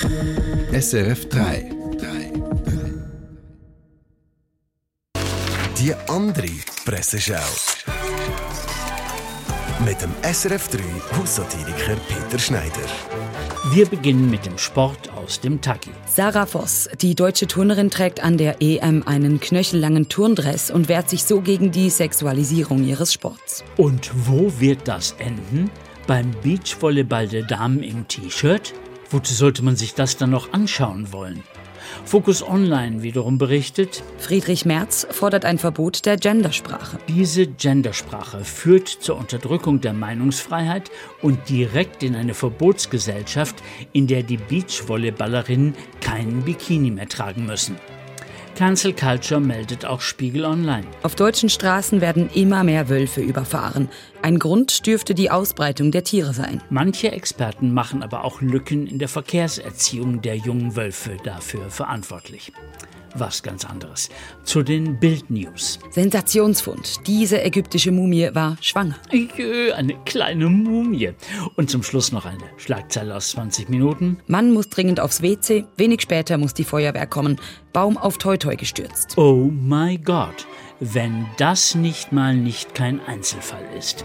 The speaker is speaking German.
SRF 3. Die andere Presseschau. Mit dem SRF 3 Haussatiriker Peter Schneider. Wir beginnen mit dem Sport aus dem Taggi. Sarah Voss, die deutsche Turnerin, trägt an der EM einen knöchellangen Turndress und wehrt sich so gegen die Sexualisierung ihres Sports. Und wo wird das enden? Beim Beachvolleyball der Damen im T-Shirt? Wozu sollte man sich das dann noch anschauen wollen? Focus Online wiederum berichtet, Friedrich Merz fordert ein Verbot der Gendersprache. diese Gendersprache führt zur Unterdrückung der Meinungsfreiheit und direkt in eine Verbotsgesellschaft, in der die Beachvolleyballerinnen keinen Bikini mehr tragen müssen. Cancel Culture meldet auch Spiegel Online. Auf deutschen Straßen werden immer mehr Wölfe überfahren. Ein Grund dürfte die Ausbreitung der Tiere sein. Manche Experten machen aber auch Lücken in der Verkehrserziehung der jungen Wölfe dafür verantwortlich. Was ganz anderes. Zu den Bild-News. Sensationsfund. Diese ägyptische Mumie war schwanger. Jö, eine kleine Mumie. Und zum Schluss noch eine Schlagzeile aus 20 Minuten. Mann muss dringend aufs WC. Wenig später muss die Feuerwehr kommen. Baum auf Toi-Toi gestürzt. Oh my God. Wenn das nicht mal nicht kein Einzelfall ist.